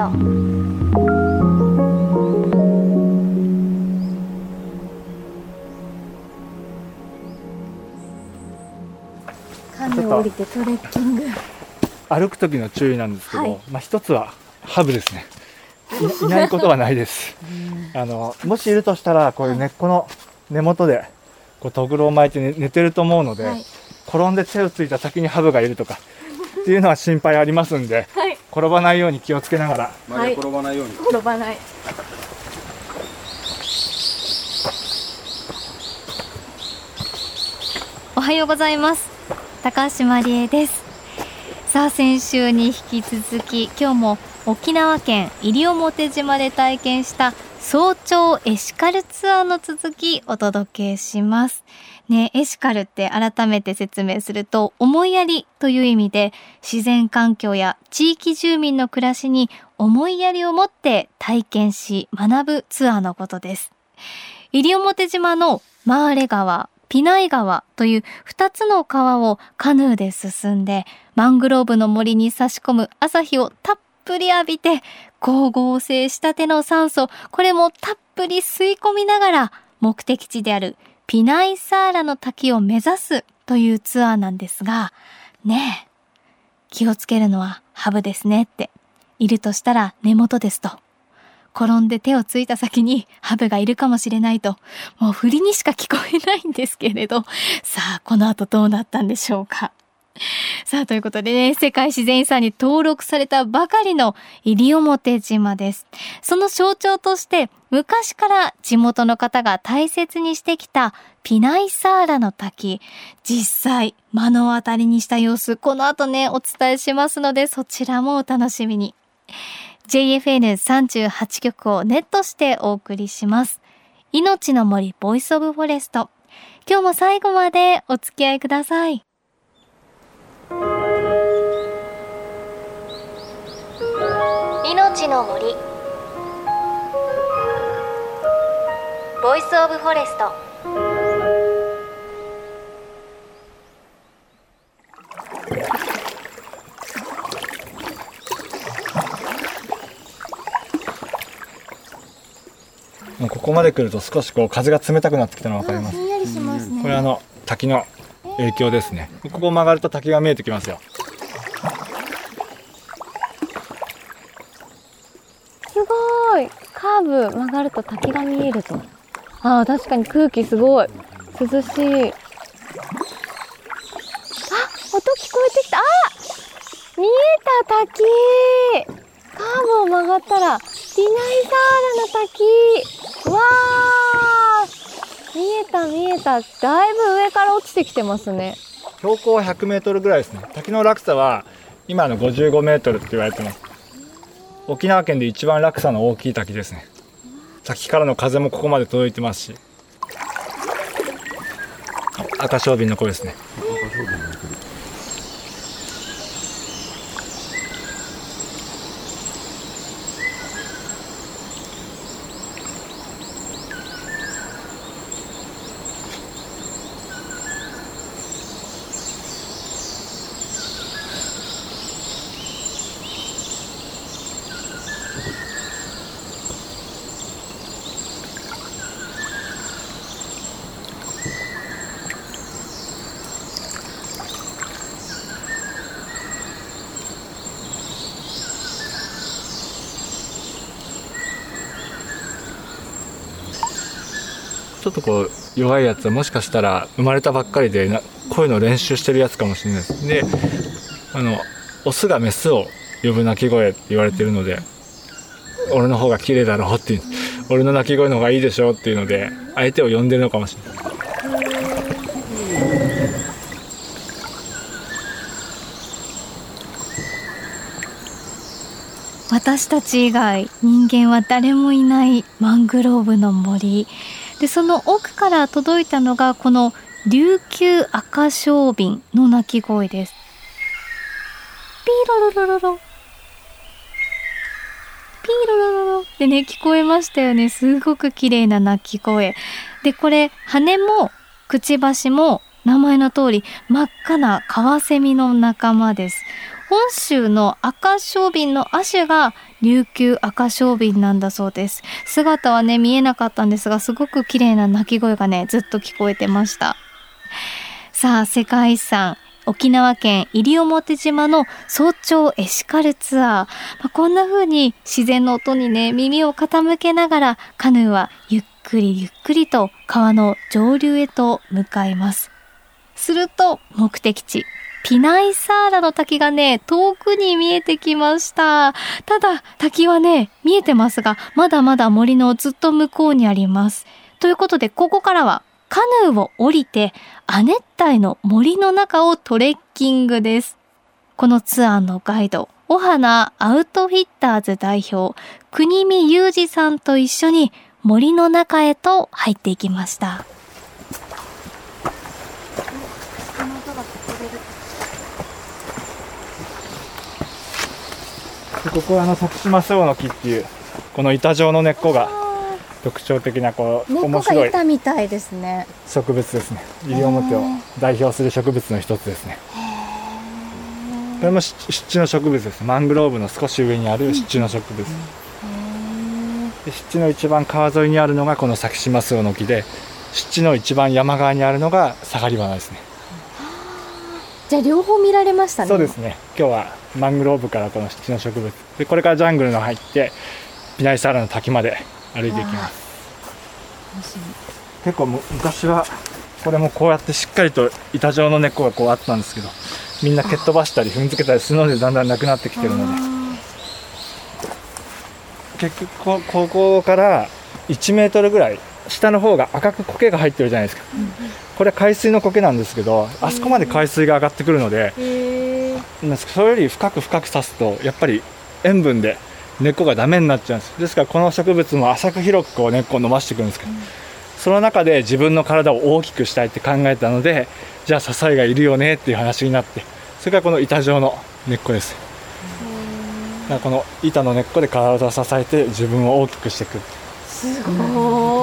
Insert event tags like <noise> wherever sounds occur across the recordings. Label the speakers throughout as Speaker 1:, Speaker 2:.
Speaker 1: トカヌー降りてトレッキング。
Speaker 2: 歩く時の注意なんですけど、
Speaker 1: はい。
Speaker 2: まあ一つはハブですね。い <laughs> いないことはないです。あのもしいるとしたらこういう根っこの根元でこうトグロを巻いて寝寝てると思うので、
Speaker 1: はい。
Speaker 2: 転んで手をついた先にハブがいるとか <laughs> っていうのは心配ありますんで
Speaker 1: はい
Speaker 2: 転ばないように気をつけながら。
Speaker 3: 周り転ばないように、
Speaker 1: 転ばない。おはようございます。高橋真理恵です。さあ先週に引き続き今日も沖縄県西表島で体験した早朝エシカルツアーの続きお届けします。ねエシカルって改めて説明すると思いやりという意味で自然環境や地域住民の暮らしに思いやりを持って体験し学ぶツアーのことです。西表島のマーレ川ピナイ川という2つの川をカヌーで進んでマングローブの森に差し込む朝日をたっぷり浴びて光合成したての酸素。これもたっぷり吸い込みながら目的地であるピナイサーラの滝を目指すというツアーなんですがねえ気をつけるのはハブですねっているとしたら根元ですと。転んで手をついた先にハブがいるかもしれないともう振りにしか聞こえないんですけれどさあこの後どうなったんでしょうか。<laughs> さあということでね世界自然遺産に登録されたばかりの西表島です。その象徴として昔から地元の方が大切にしてきたピナイサーラの滝。実際目の当たりにした様子この後ねお伝えしますのでそちらもお楽しみに。JFN38 曲をネットしてお送りします。いのちの森ボイスオブフォレスト。今日も最後までお付き合いください。命の森。Voice of Forest。
Speaker 2: もうここまで来ると少しこう風が冷たくなってきたの分かります。
Speaker 1: ひんやりしますね。
Speaker 2: これあの滝の影響ですね。ここ曲がると滝が見えてきますよ
Speaker 1: すごいカーブ曲がると滝が見えると。あー確かに空気すごい。涼しい。あ音聞こえてきた。あ見えた滝。カーブを曲がったらピナイサーラの滝。わー。見えた見えた。だいぶ上から落ちてきてますね。
Speaker 2: 標高は100メートルぐらいですね。滝の落差は今の55メートルって言われてます。沖縄県で一番落差の大きい滝ですね。滝からの風もここまで届いてますし。赤小瓶の声ですね。ょっとこう弱いやつはもしかしたら生まれたばっかりでな声の練習してるやつかもしれないです。であのオスがメスを呼ぶ鳴き声って言われてるので俺の方が綺麗だろうって俺の鳴き声の方がいいでしょうっていうので相手を呼んでるのかもしれない。
Speaker 1: 私たち以外人間は誰もいないマングローブの森。でその奥から届いたのがこの琉球赤小瓶の鳴き声です。ピーロロロロロ。ピーロロロロ。でね聞こえましたよね。すごく綺麗な鳴き声。でこれ羽もくちばしも名前の通り真っ赤なカワセミの仲間です。本州の赤小瓶の亜種が琉球赤小瓶なんだそうです。姿はね見えなかったんですがすごく綺麗な鳴き声がねずっと聞こえてました。さあ世界遺産沖縄県西表島の早朝エシカルツアー、まあ、こんな風に自然の音にね耳を傾けながらカヌーはゆっくりゆっくりと川の上流へと向かいます。すると目的地ピナイサーラの滝がね、遠くに見えてきました。ただ、滝はね、見えてますが、まだまだ森のずっと向こうにあります。ということで、ここからはカヌーを降りて亜熱帯の森の中をトレッキングです。このツアーのガイド、お花アウトフィッターズ代表、国見裕二さんと一緒に森の中へと入っていきました。
Speaker 2: ここはあの徳島スオの木っていうこの板状の根っこが特徴的なこう面白い
Speaker 1: 板みたいですね。
Speaker 2: 植物ですね。西表を代表する植物の一つですね。これも湿地の植物です。マングローブの少し上にある湿地の植物、で湿地の一番川沿いにあるのがこの先島スオの木で湿地の一番山側にあるのがサガリバナですね
Speaker 1: じゃあ両方見られましたね。
Speaker 2: そうですね。今日はマングローブからこの湿地の植物。でこれからジャングルの入ってピナイサーラの滝まで歩いていきます。結構昔はこれもこうやってしっかりと板状の根っこがこうあったんですけどみんな蹴っ飛ばしたり踏んづけたりするのでだんだんなくなってきてるので結局ここから1メートルぐらい下の方が赤く苔が入ってるじゃないですか、これは海水の苔なんですけどあそこまで海水が上がってくるのでそれより深く深く刺すとやっぱり塩分で根っこがダメになっちゃうんです。ですからこの植物も浅く広くこう根っこを伸ばしていくんですけど、うん、その中で自分の体を大きくしたいって考えたのでじゃあ支えがいるよねっていう話になってそれからこの板状の根っこです。だからこの板の根っこで体を支えて自分を大きくしていく。
Speaker 1: すごい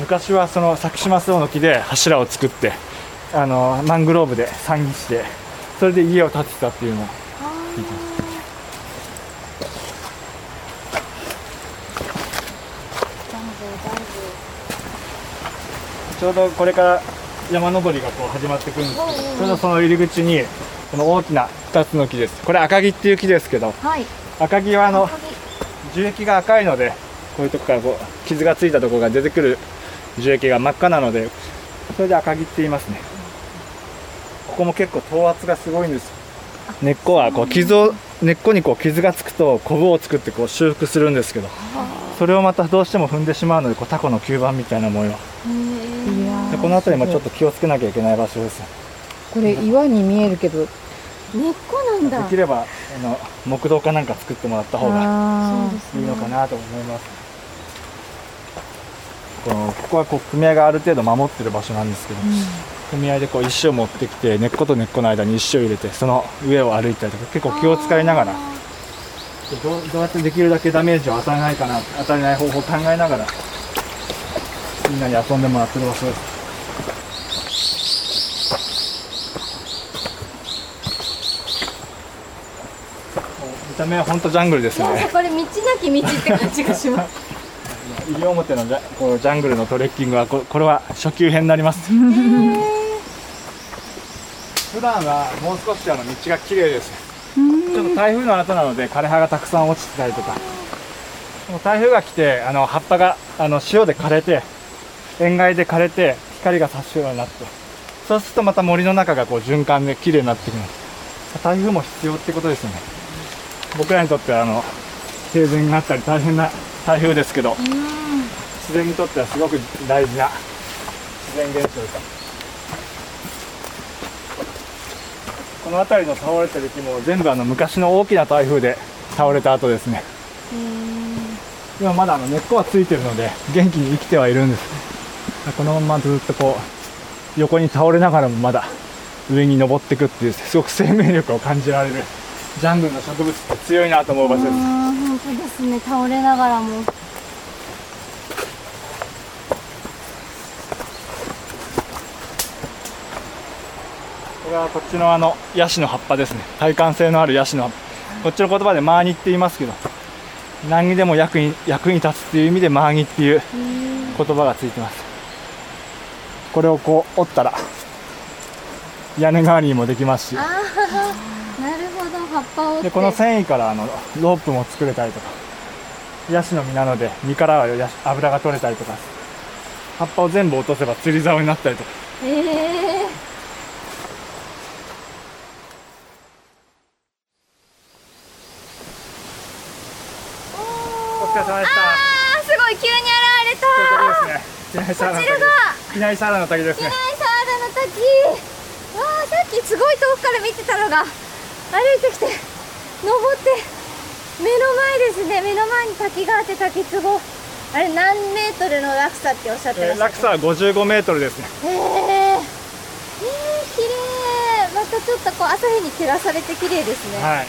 Speaker 2: 昔はそのサ島スオの木で柱を作ってあのマングローブで散儀してそれで家を建てたっていうのを聞いてます。ちょうどこれから山登りがこう始まってくるんですけど、ちょうどその入り口にこの大きな2つの木です。これ赤木っていう木ですけど、はい、赤木はあの樹液が赤いのでこういうとこからこう傷がついたところが出てくる樹液が真っ赤なのでそれで赤木って言いますね。ここも結構頭圧がすごいんです。根っこはこう傷を根っこにこう傷がつくとコブを作ってこう修復するんですけどそれをまたどうしても踏んでしまうのでこうタコの吸盤みたいな模様でこの辺りもちょっと気をつけなきゃいけない場所です。
Speaker 3: これ岩に見えるけど
Speaker 1: 根っこなんだ。
Speaker 2: できればあの木道かなんか作ってもらった方がいいのかなと思います、このここはこう組合がある程度守ってる場所なんですけど、うん、組合でこう石を持ってきて根っこと根っこの間に石を入れてその上を歩いたりとか結構気を使いながらどうどうやってできるだけダメージを与えないかな与えない方法を考えながらみんなに遊んでもらってる場所。です見た目は本当ジャングルですね。
Speaker 1: これ道なき道って感じがします <laughs>
Speaker 2: 西表のジャこうジャングルのトレッキングはここれは初級編になります。<laughs> 普段はもう少しあの道が綺麗です。ちょっと台風の後なので枯れ葉がたくさん落ちてたりとか。台風が来てあの葉っぱがあの潮で枯れて塩害で枯れて光が差すようになって。そうするとまた森の中がこう循環で綺麗になってくる台風も必要ってことですよね。僕らにとってはあの停電になったり大変な台風ですけど。自然にとってはすごく大事な自然現象ですこの辺りの倒れてる木も全部あの昔の大きな台風で倒れた後ですね。今まだあの根っこはついてるので元気に生きてはいるんです。このままずっとこう横に倒れながらもまだ上に登っていくっていうすごく生命力を感じられるジャングルの植物って強いなと思う場所です。
Speaker 1: 本当ですね。倒れながらも。
Speaker 2: これはこっちのあのヤシの葉っぱですね。耐寒性のあるヤシの葉っぱ。こっちの言葉でマーニって言いますけど何にでも役に役に立つっていう意味でマーニっていう言葉がついてます。これをこう折ったら屋根代わりにもできますし
Speaker 1: ど葉っぱを
Speaker 2: でこの繊維からあのロープも作れたりとかヤシの実なので実からは油が取れたりとか葉っぱを全部落とせば釣り竿になったりとか。
Speaker 1: へえ
Speaker 2: お疲れ様でした
Speaker 1: あーすごい急に現れた。
Speaker 2: ね。
Speaker 1: こちらが。
Speaker 2: ピナイサーラの滝ですね。
Speaker 1: ナイサーラの滝。わあさっきすごい遠くから見てたのが歩いてきて登って目の前ですね。目の前に滝があって滝壺。あれ何メートルの落差っておっしゃってましたっけ？
Speaker 2: えー落差は55メートルですね。
Speaker 1: へええー、綺麗。またちょっとこう朝日に照らされて綺麗ですね、
Speaker 2: はい。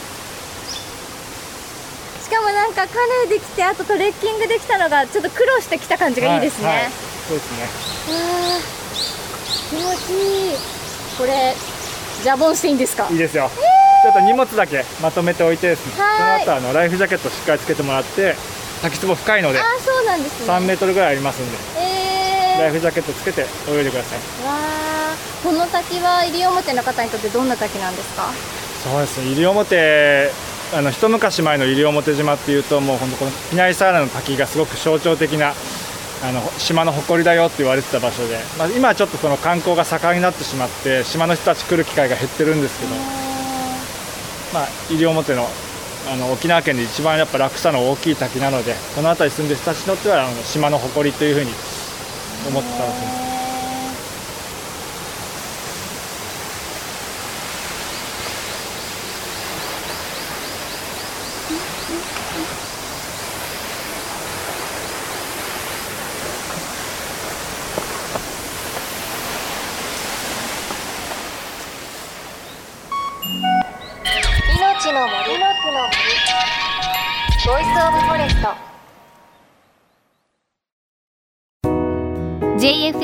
Speaker 1: しかもなんかカヌーできてあとトレッキングできたのがちょっと苦労してきた感じがいいですね、
Speaker 2: はいはい。そうですね。
Speaker 1: 気持ちいい。これジャボンしていいんですか？
Speaker 2: いいですよ。ちょっと荷物だけまとめておいてですね。その
Speaker 1: はい
Speaker 2: 後あのライフジャケットしっかりつけてもらって、滝壺深いので
Speaker 1: ああそうなんですね
Speaker 2: 3メートルぐらいありますんで、
Speaker 1: えー、
Speaker 2: ライフジャケットつけて泳いでください。
Speaker 1: わあこの滝は西表の方にとってどんな滝なんですか？
Speaker 2: そうですね。西表あの一昔前の西表島っていうともう本当このピナイサーラの滝がすごく象徴的なあの島の誇りだよって言われてた場所で、まあ、今はちょっとその観光が盛んになってしまって島の人たち来る機会が減ってるんですけど、まあ、西表のあの沖縄県で一番やっぱ落差の大きい滝なのでこの辺り住んでる人たちにとってはあの島の誇りというふうに思ってたわけです。
Speaker 1: 命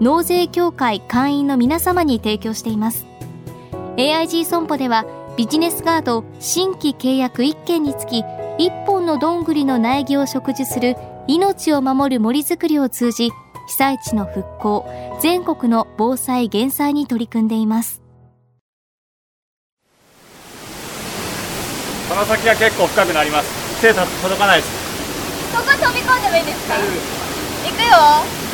Speaker 1: 納税協会会員の皆様に提供しています。AIG 損保ではビジネスガード新規契約1件につき1本のどんぐりの苗木を植樹する命を守る森づくりを通じ被災地の復興全国の防災減災に取り組んでいます。
Speaker 2: この先は結構深くなります。手届かないです。
Speaker 1: ここ飛び込んでもいいですか？行くよ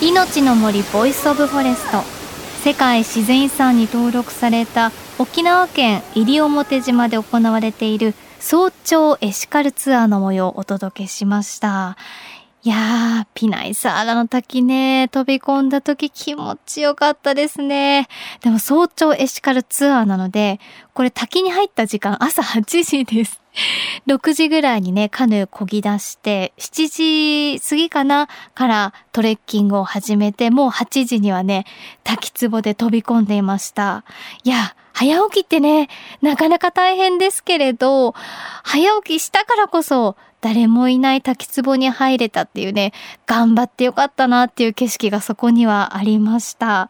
Speaker 1: 命の森 Voice of Forest。世界自然遺産に登録された沖縄県西表島で行われている早朝エシカルツアーの模様をお届けしました。いやー、ピナイサーラの滝ね、飛び込んだ時気持ちよかったですね。でも早朝エシカルツアーなので、これ滝に入った時間朝8時です。6時ぐらいにね、カヌー漕ぎ出して、7時過ぎかなからトレッキングを始めて、もう8時にはね、滝壺で飛び込んでいました。いや、早起きってね、なかなか大変ですけれど、早起きしたからこそ、誰もいない滝壺に入れたっていうね、頑張ってよかったなっていう景色がそこにはありました。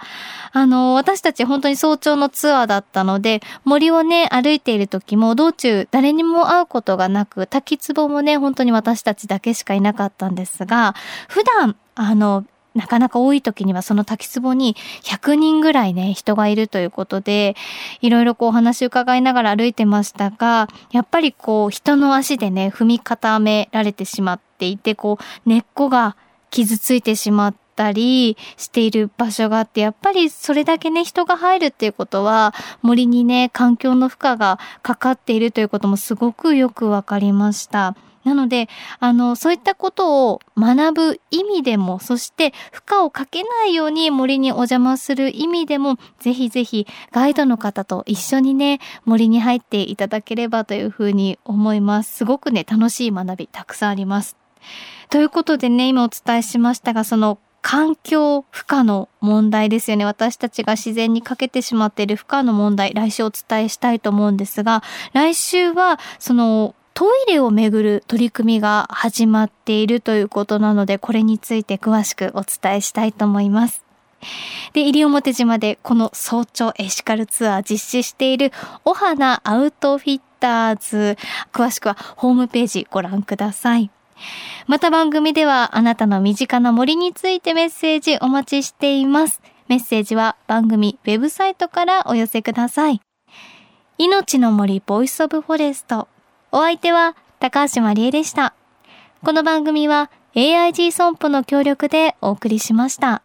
Speaker 1: あの、私たち本当に早朝のツアーだったので、森をね、歩いている時も道中誰にも会うことがなく、滝壺もね、本当に私たちだけしかいなかったんですが、普段、あの、なかなか多い時にはその滝壺に100人ぐらいね、人がいるということで、いろいろこうお話伺いながら歩いてましたが、やっぱりこう人の足でね、踏み固められてしまっていて、こう根っこが傷ついてしまったったりしている場所があって、やっぱりそれだけね、人が入るっていうことは、森にね、環境の負荷がかかっているということもすごくよくわかりました。なので、あの、そういったことを学ぶ意味でも、そして負荷をかけないように森にお邪魔する意味でも、ぜひぜひガイドの方と一緒にね、森に入っていただければというふうに思います。すごくね、楽しい学びたくさんあります。ということでね、今お伝えしましたが、その環境負荷の問題ですよね。私たちが自然にかけてしまっている負荷の問題、来週お伝えしたいと思うんですが、来週はそのトイレをめぐる取り組みが始まっているということなので、これについて詳しくお伝えしたいと思います。で、西表島でこの早朝エシカルツアー実施しているお花アウトフィッターズ。詳しくはホームページご覧ください。また番組ではあなたの身近な森についてメッセージお待ちしています。メッセージは番組ウェブサイトからお寄せください。命の森 Voice of Forest。お相手は高橋まりえでした。この番組は AIG 損保の協力でお送りしました。